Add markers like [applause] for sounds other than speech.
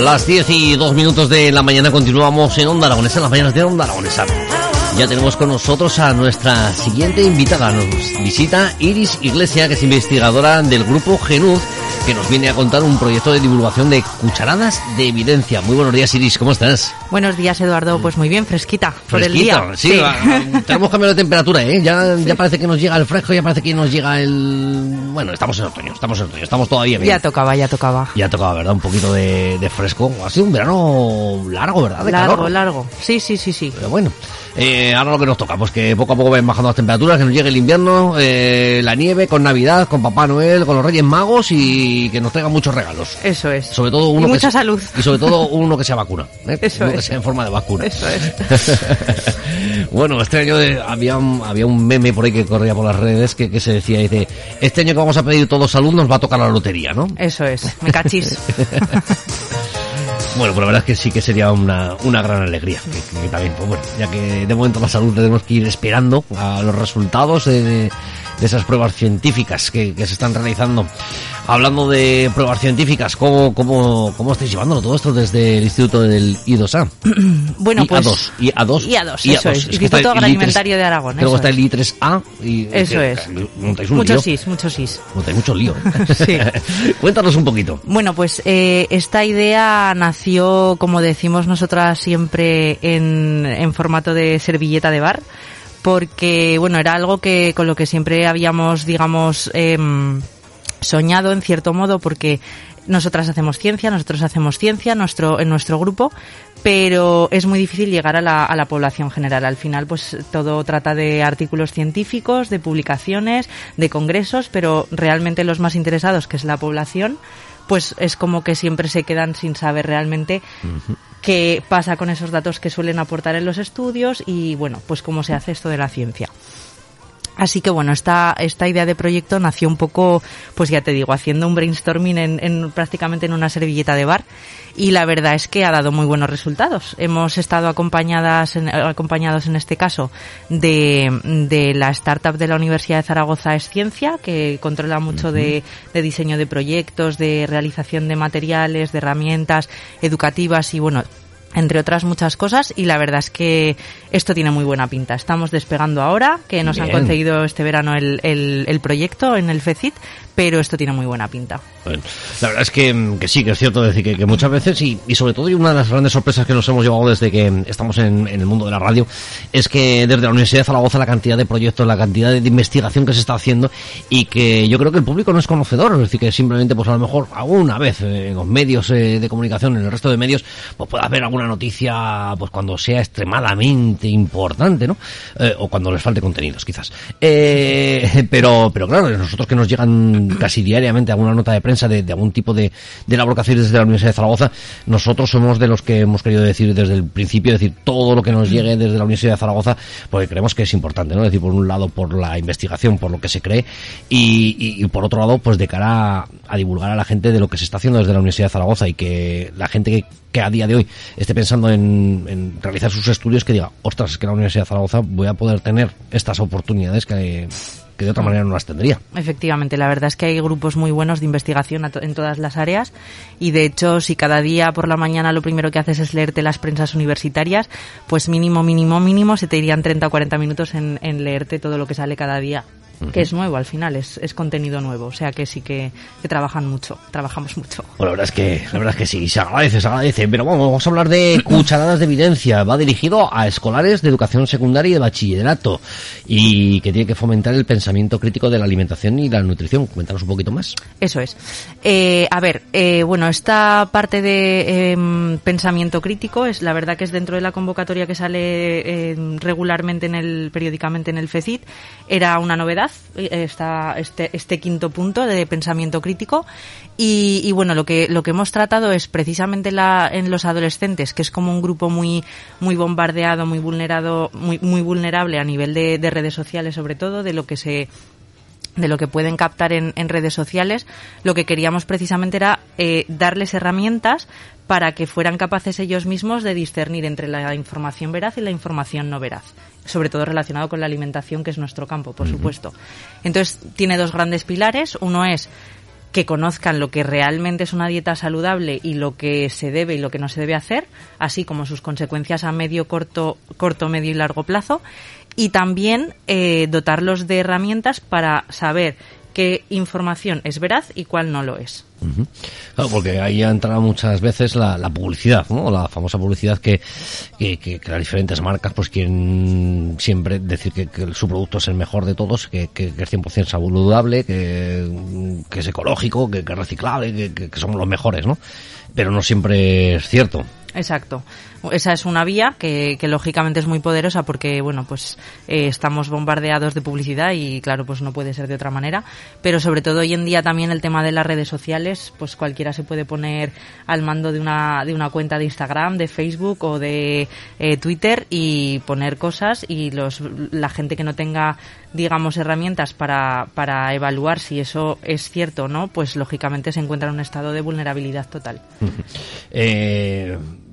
Las 10 y 2 minutos de la mañana continuamos en Onda Aragonesa, las mañanas de Onda Aragonesa. Ya tenemos con nosotros a nuestra siguiente invitada. Nos visita Iris Iglesia, que es investigadora del grupo Genuz, que nos viene a contar un proyecto de divulgación de cucharadas de evidencia. Muy buenos días, Iris, ¿cómo estás? Buenos días, Eduardo. Pues muy bien, fresquita por el día. Sí, va, tenemos [laughs] cambio de temperatura, ¿eh? Ya, ya parece que nos llega el fresco, ya parece que nos llega el... Bueno, estamos en otoño, estamos en otoño, estamos todavía bien. Ya tocaba, ya tocaba. Ya tocaba, ¿verdad? Un poquito de, de fresco. Ha sido un verano largo, ¿verdad? De largo, calor. largo. Sí, sí, sí, sí. Pero bueno, eh, ahora lo que nos toca, pues que poco a poco vayan bajando las temperaturas, que nos llegue el invierno, eh, la nieve, con Navidad, con Papá Noel, con los Reyes Magos y que nos traigan muchos regalos. Eso es. Sobre todo uno y que mucha se- salud. Y sobre todo uno que sea vacuna. ¿eh? [laughs] Eso uno que es. sea en forma de vacuna. Eso es. [laughs] bueno, este año de- había, un, había un meme por ahí que corría por las redes que, que se decía, dice, este año que vamos a pedir todos salud nos va a tocar la lotería, ¿no? Eso es. Me cachis. [laughs] Bueno, pues la verdad es que sí que sería una, una gran alegría. Que, también, pues bueno, ya que de momento la salud tenemos que ir esperando a los resultados de, de- de esas pruebas científicas que, que se están realizando. Hablando de pruebas científicas, ¿cómo, cómo, cómo estáis llevándolo todo esto desde el Instituto del I2A? [clears throat] Bueno, pues... I-A2, I-A2. I-A2, eso es. que Instituto está el I3, Agroalimentario de Aragón, Luego eso está el I3A y... Eso que- es. Montáis un Muchos lío. sís, muchos sís. Montáis mucho lío. [laughs] Sí. [laughs] Cuéntanos un poquito. Bueno, pues eh, esta idea nació, como decimos nosotras siempre, en, en formato de servilleta de bar, porque, bueno, era algo que con lo que siempre habíamos, digamos, em, soñado en cierto modo, porque nosotras hacemos ciencia, nosotros hacemos ciencia nuestro, en nuestro grupo, pero es muy difícil llegar a la, a la población general. Al final, pues todo trata de artículos científicos, de publicaciones, de congresos, pero realmente los más interesados, que es la población, pues es como que siempre se quedan sin saber realmente qué pasa con esos datos que suelen aportar en los estudios y, bueno, pues cómo se hace esto de la ciencia. Así que bueno, esta, esta idea de proyecto nació un poco, pues ya te digo, haciendo un brainstorming en, en prácticamente en una servilleta de bar y la verdad es que ha dado muy buenos resultados. Hemos estado acompañadas, en- acompañados en este caso de, de la startup de la Universidad de Zaragoza es Ciencia, que controla mucho de, de diseño de proyectos, de realización de materiales, de herramientas educativas y bueno, entre otras muchas cosas y la verdad es que esto tiene muy buena pinta. Estamos despegando ahora, que nos han concedido este verano el, el, el proyecto en el FECIT, pero esto tiene muy buena pinta. La verdad es que, mm, que sí, que es cierto decir que, muchas veces, y, sobre todo, y una de las grandes sorpresas que nos hemos llevado desde que estamos en, el mundo de la radio, es que desde la Universidad de Zaragoza la cantidad de proyectos, la cantidad de, investigación que se está haciendo, y que yo creo que el público no es conocedor, es decir, que simplemente, pues a lo mejor, alguna vez eh, en los medios eh, de comunicación, en el resto de medios, pues puede haber alguna noticia, pues cuando sea extremadamente importante, ¿no? Eh, o cuando les falte contenidos, quizás. [laughs] Pero, pero claro, nosotros que nos llegan casi diariamente alguna nota de prensa de, algún tipo de, de hacéis desde la Universidad de Zaragoza, nosotros somos de los que hemos querido decir desde el principio, decir todo lo que nos llegue desde la Universidad de Zaragoza, porque creemos que es importante, ¿no? Es decir, por un lado, por la investigación, por lo que se cree, y, y- por otro lado, pues de cara a, divulgar a la gente de lo que se está haciendo desde la Universidad de Zaragoza y que la gente que, a día de hoy esté pensando en, en realizar sus estudios, que diga, ostras, es que la Universidad de Zaragoza voy a poder tener estas oportunidades que, que de otra manera no las tendría. Efectivamente, la verdad es que hay grupos muy buenos de investigación en todas las áreas y de hecho si cada día por la mañana lo primero que haces es leerte las prensas universitarias, pues mínimo, mínimo, mínimo se te irían 30 o 40 minutos en, en leerte todo lo que sale cada día. Que es nuevo al final, es, es contenido nuevo, o sea que sí que, que trabajan mucho, trabajamos mucho. Bueno, la verdad es que, la verdad es que sí, se agradece, se agradece. Pero vamos, vamos a hablar de cucharadas de evidencia. Va dirigido a escolares de educación secundaria y de bachillerato. Y que tiene que fomentar el pensamiento crítico de la alimentación y la nutrición. Cuéntanos un poquito más. Eso es. Eh, a ver, eh, bueno, esta parte de em, pensamiento crítico es la verdad que es dentro de la convocatoria que sale em, regularmente en el periódicamente en el FECIT era una novedad eh, esta, este, este quinto punto de pensamiento crítico. Y, bueno lo que lo que hemos tratado es precisamente la, en los adolescentes que es como un grupo muy muy bombardeado muy vulnerado muy muy vulnerable a nivel de, de redes sociales sobre todo de lo que se de lo que pueden captar en redes sociales, lo que queríamos precisamente era eh, darles herramientas para que fueran capaces ellos mismos de discernir entre la información veraz y la información no veraz, sobre todo relacionado con la alimentación, que es nuestro campo, por supuesto. Entonces, tiene dos grandes pilares. Uno es que conozcan lo que realmente es una dieta saludable y lo que se debe y lo que no se debe hacer, así como sus consecuencias a medio, corto, corto medio y largo plazo, y también eh, dotarlos de herramientas para saber qué información es veraz y cuál no lo es. Claro, porque ahí entra muchas veces la, publicidad, ¿no? La famosa publicidad que, que, las diferentes marcas pues quieren siempre decir que, su producto es el mejor de todos, que, que, es 100% saludable, que, que es ecológico, que, es reciclable, que, somos los mejores, ¿no? Pero no siempre es cierto. Exacto. Esa es una vía que, que lógicamente es muy poderosa porque, bueno, pues eh, estamos bombardeados de publicidad y, claro, pues no puede ser de otra manera. Pero sobre todo hoy en día también el tema de las redes sociales, pues cualquiera se puede poner al mando de una, de una cuenta de Instagram, de Facebook o de eh, Twitter y poner cosas y los, la gente que no tenga, digamos, herramientas para, para evaluar si eso es cierto o no, pues lógicamente se encuentra en un estado de vulnerabilidad total. [laughs] eh